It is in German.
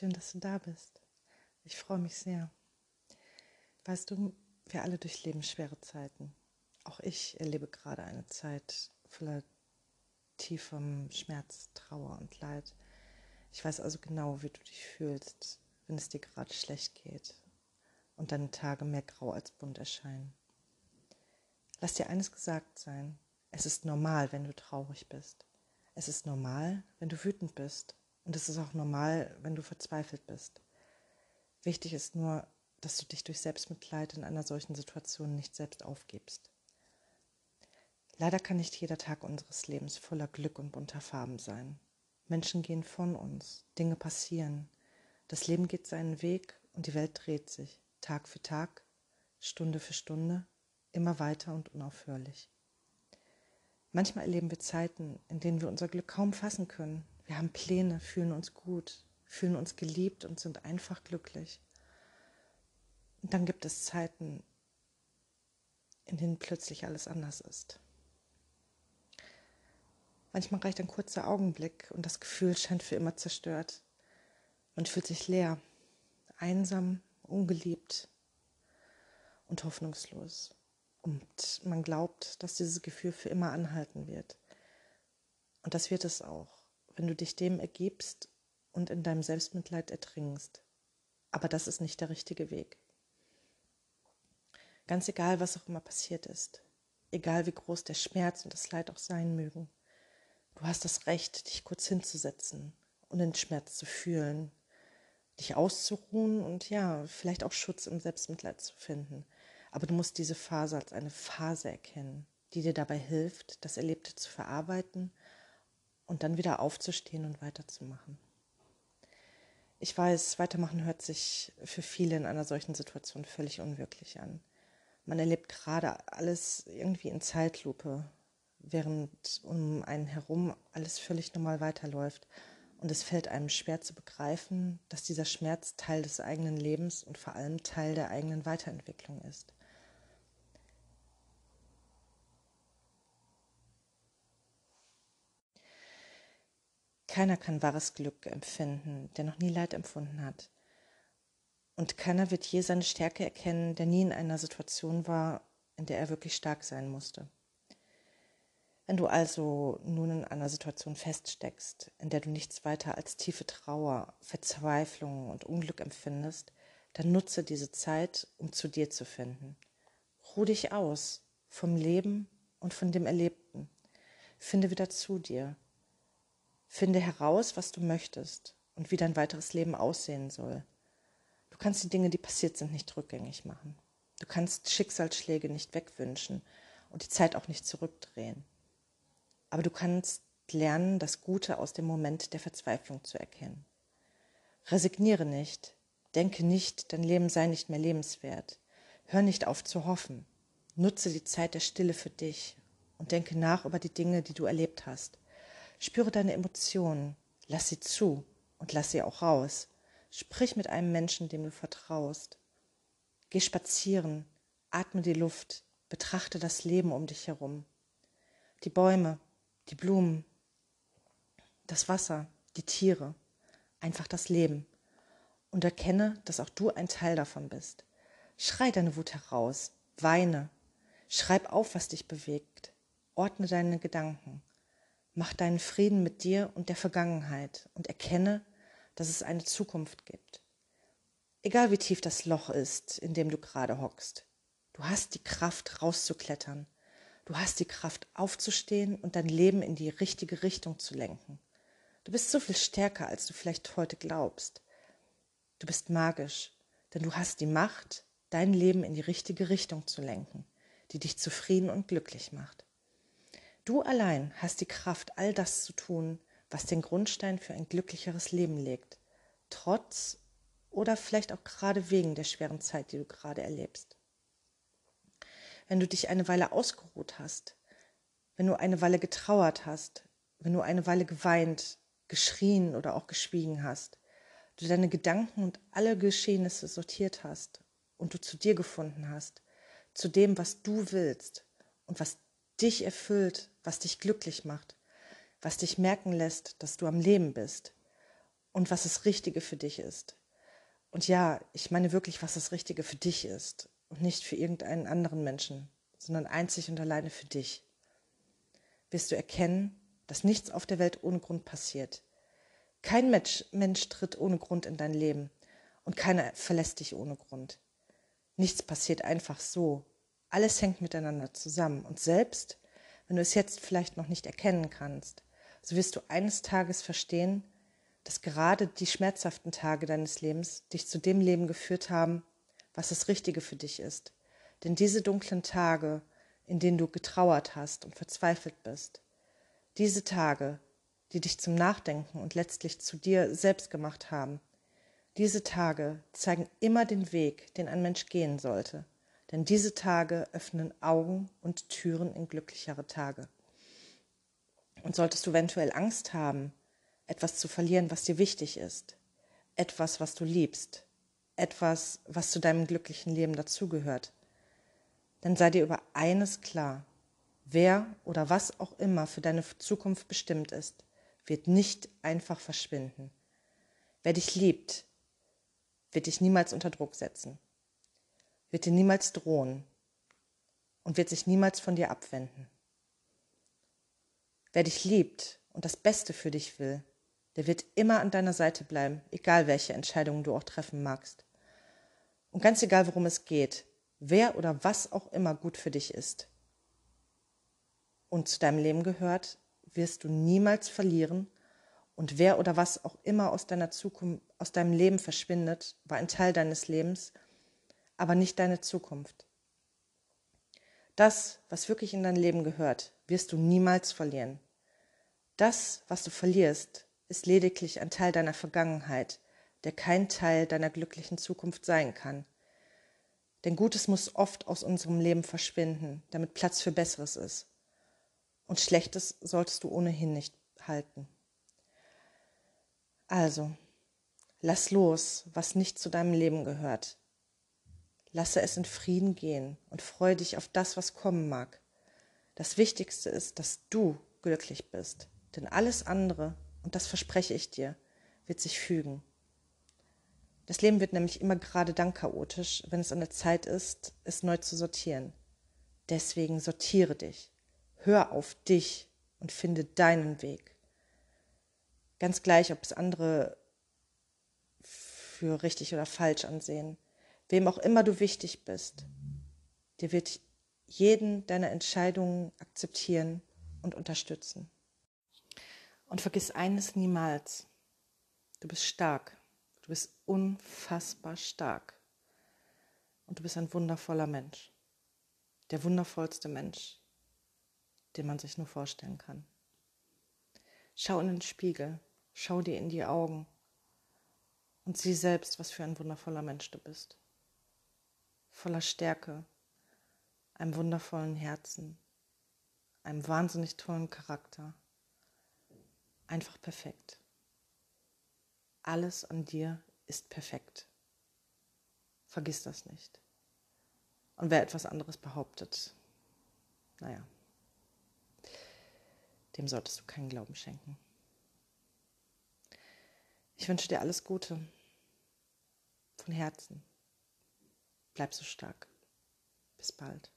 Schön, dass du da bist. Ich freue mich sehr. Weißt du, wir alle durchleben schwere Zeiten. Auch ich erlebe gerade eine Zeit voller tiefem Schmerz, Trauer und Leid. Ich weiß also genau, wie du dich fühlst, wenn es dir gerade schlecht geht und deine Tage mehr grau als bunt erscheinen. Lass dir eines gesagt sein. Es ist normal, wenn du traurig bist. Es ist normal, wenn du wütend bist. Und es ist auch normal, wenn du verzweifelt bist. Wichtig ist nur, dass du dich durch Selbstmitleid in einer solchen Situation nicht selbst aufgibst. Leider kann nicht jeder Tag unseres Lebens voller Glück und bunter Farben sein. Menschen gehen von uns, Dinge passieren, das Leben geht seinen Weg und die Welt dreht sich, Tag für Tag, Stunde für Stunde, immer weiter und unaufhörlich. Manchmal erleben wir Zeiten, in denen wir unser Glück kaum fassen können. Wir haben Pläne, fühlen uns gut, fühlen uns geliebt und sind einfach glücklich. Und dann gibt es Zeiten, in denen plötzlich alles anders ist. Manchmal reicht ein kurzer Augenblick und das Gefühl scheint für immer zerstört. Man fühlt sich leer, einsam, ungeliebt und hoffnungslos. Und man glaubt, dass dieses Gefühl für immer anhalten wird. Und das wird es auch, wenn du dich dem ergibst und in deinem Selbstmitleid ertrinkst. Aber das ist nicht der richtige Weg. Ganz egal, was auch immer passiert ist, egal wie groß der Schmerz und das Leid auch sein mögen, du hast das Recht, dich kurz hinzusetzen und den Schmerz zu fühlen, dich auszuruhen und ja, vielleicht auch Schutz im Selbstmitleid zu finden. Aber du musst diese Phase als eine Phase erkennen, die dir dabei hilft, das Erlebte zu verarbeiten und dann wieder aufzustehen und weiterzumachen. Ich weiß, weitermachen hört sich für viele in einer solchen Situation völlig unwirklich an. Man erlebt gerade alles irgendwie in Zeitlupe, während um einen herum alles völlig normal weiterläuft. Und es fällt einem schwer zu begreifen, dass dieser Schmerz Teil des eigenen Lebens und vor allem Teil der eigenen Weiterentwicklung ist. Keiner kann wahres Glück empfinden, der noch nie Leid empfunden hat. Und keiner wird je seine Stärke erkennen, der nie in einer Situation war, in der er wirklich stark sein musste. Wenn du also nun in einer Situation feststeckst, in der du nichts weiter als tiefe Trauer, Verzweiflung und Unglück empfindest, dann nutze diese Zeit, um zu dir zu finden. Ruh dich aus vom Leben und von dem Erlebten. Finde wieder zu dir Finde heraus, was du möchtest und wie dein weiteres Leben aussehen soll. Du kannst die Dinge, die passiert sind, nicht rückgängig machen. Du kannst Schicksalsschläge nicht wegwünschen und die Zeit auch nicht zurückdrehen. Aber du kannst lernen, das Gute aus dem Moment der Verzweiflung zu erkennen. Resigniere nicht, denke nicht, dein Leben sei nicht mehr lebenswert. Hör nicht auf zu hoffen. Nutze die Zeit der Stille für dich und denke nach über die Dinge, die du erlebt hast. Spüre deine Emotionen, lass sie zu und lass sie auch raus. Sprich mit einem Menschen, dem du vertraust. Geh spazieren, atme die Luft, betrachte das Leben um dich herum. Die Bäume, die Blumen, das Wasser, die Tiere, einfach das Leben. Und erkenne, dass auch du ein Teil davon bist. Schrei deine Wut heraus, weine, schreib auf, was dich bewegt, ordne deine Gedanken. Mach deinen Frieden mit dir und der Vergangenheit und erkenne, dass es eine Zukunft gibt. Egal wie tief das Loch ist, in dem du gerade hockst, du hast die Kraft rauszuklettern. Du hast die Kraft aufzustehen und dein Leben in die richtige Richtung zu lenken. Du bist so viel stärker, als du vielleicht heute glaubst. Du bist magisch, denn du hast die Macht, dein Leben in die richtige Richtung zu lenken, die dich zufrieden und glücklich macht. Du allein hast die Kraft, all das zu tun, was den Grundstein für ein glücklicheres Leben legt, trotz oder vielleicht auch gerade wegen der schweren Zeit, die du gerade erlebst. Wenn du dich eine Weile ausgeruht hast, wenn du eine Weile getrauert hast, wenn du eine Weile geweint, geschrien oder auch geschwiegen hast, du deine Gedanken und alle Geschehnisse sortiert hast und du zu dir gefunden hast, zu dem, was du willst und was dich erfüllt, was dich glücklich macht, was dich merken lässt, dass du am Leben bist und was das Richtige für dich ist. Und ja, ich meine wirklich, was das Richtige für dich ist und nicht für irgendeinen anderen Menschen, sondern einzig und alleine für dich. Wirst du erkennen, dass nichts auf der Welt ohne Grund passiert. Kein Mensch, Mensch tritt ohne Grund in dein Leben und keiner verlässt dich ohne Grund. Nichts passiert einfach so. Alles hängt miteinander zusammen. Und selbst, wenn du es jetzt vielleicht noch nicht erkennen kannst, so wirst du eines Tages verstehen, dass gerade die schmerzhaften Tage deines Lebens dich zu dem Leben geführt haben, was das Richtige für dich ist. Denn diese dunklen Tage, in denen du getrauert hast und verzweifelt bist, diese Tage, die dich zum Nachdenken und letztlich zu dir selbst gemacht haben, diese Tage zeigen immer den Weg, den ein Mensch gehen sollte, denn diese Tage öffnen Augen und Türen in glücklichere Tage. Und solltest du eventuell Angst haben, etwas zu verlieren, was dir wichtig ist, etwas, was du liebst, etwas, was zu deinem glücklichen Leben dazugehört, dann sei dir über eines klar, wer oder was auch immer für deine Zukunft bestimmt ist, wird nicht einfach verschwinden. Wer dich liebt, wird dich niemals unter Druck setzen, wird dir niemals drohen und wird sich niemals von dir abwenden. Wer dich liebt und das Beste für dich will, der wird immer an deiner Seite bleiben, egal welche Entscheidungen du auch treffen magst. Und ganz egal, worum es geht, wer oder was auch immer gut für dich ist und zu deinem Leben gehört, wirst du niemals verlieren. Und wer oder was auch immer aus deiner Zukunft, aus deinem Leben verschwindet, war ein Teil deines Lebens, aber nicht deine Zukunft. Das, was wirklich in dein Leben gehört, wirst du niemals verlieren. Das, was du verlierst, ist lediglich ein Teil deiner Vergangenheit, der kein Teil deiner glücklichen Zukunft sein kann. Denn Gutes muss oft aus unserem Leben verschwinden, damit Platz für Besseres ist. Und Schlechtes solltest du ohnehin nicht halten. Also, lass los, was nicht zu deinem Leben gehört. Lasse es in Frieden gehen und freue dich auf das, was kommen mag. Das Wichtigste ist, dass du glücklich bist, denn alles andere und das verspreche ich dir, wird sich fügen. Das Leben wird nämlich immer gerade dann chaotisch, wenn es an der Zeit ist, es neu zu sortieren. Deswegen sortiere dich. Hör auf dich und finde deinen Weg. Ganz gleich, ob es andere für richtig oder falsch ansehen. Wem auch immer du wichtig bist, dir wird jeden deiner Entscheidungen akzeptieren und unterstützen. Und vergiss eines niemals. Du bist stark. Du bist unfassbar stark. Und du bist ein wundervoller Mensch. Der wundervollste Mensch, den man sich nur vorstellen kann. Schau in den Spiegel, schau dir in die Augen und sieh selbst, was für ein wundervoller Mensch du bist. Voller Stärke, einem wundervollen Herzen, einem wahnsinnig tollen Charakter einfach perfekt. Alles an dir ist perfekt. Vergiss das nicht. Und wer etwas anderes behauptet, naja, dem solltest du keinen Glauben schenken. Ich wünsche dir alles Gute. Von Herzen. Bleib so stark. Bis bald.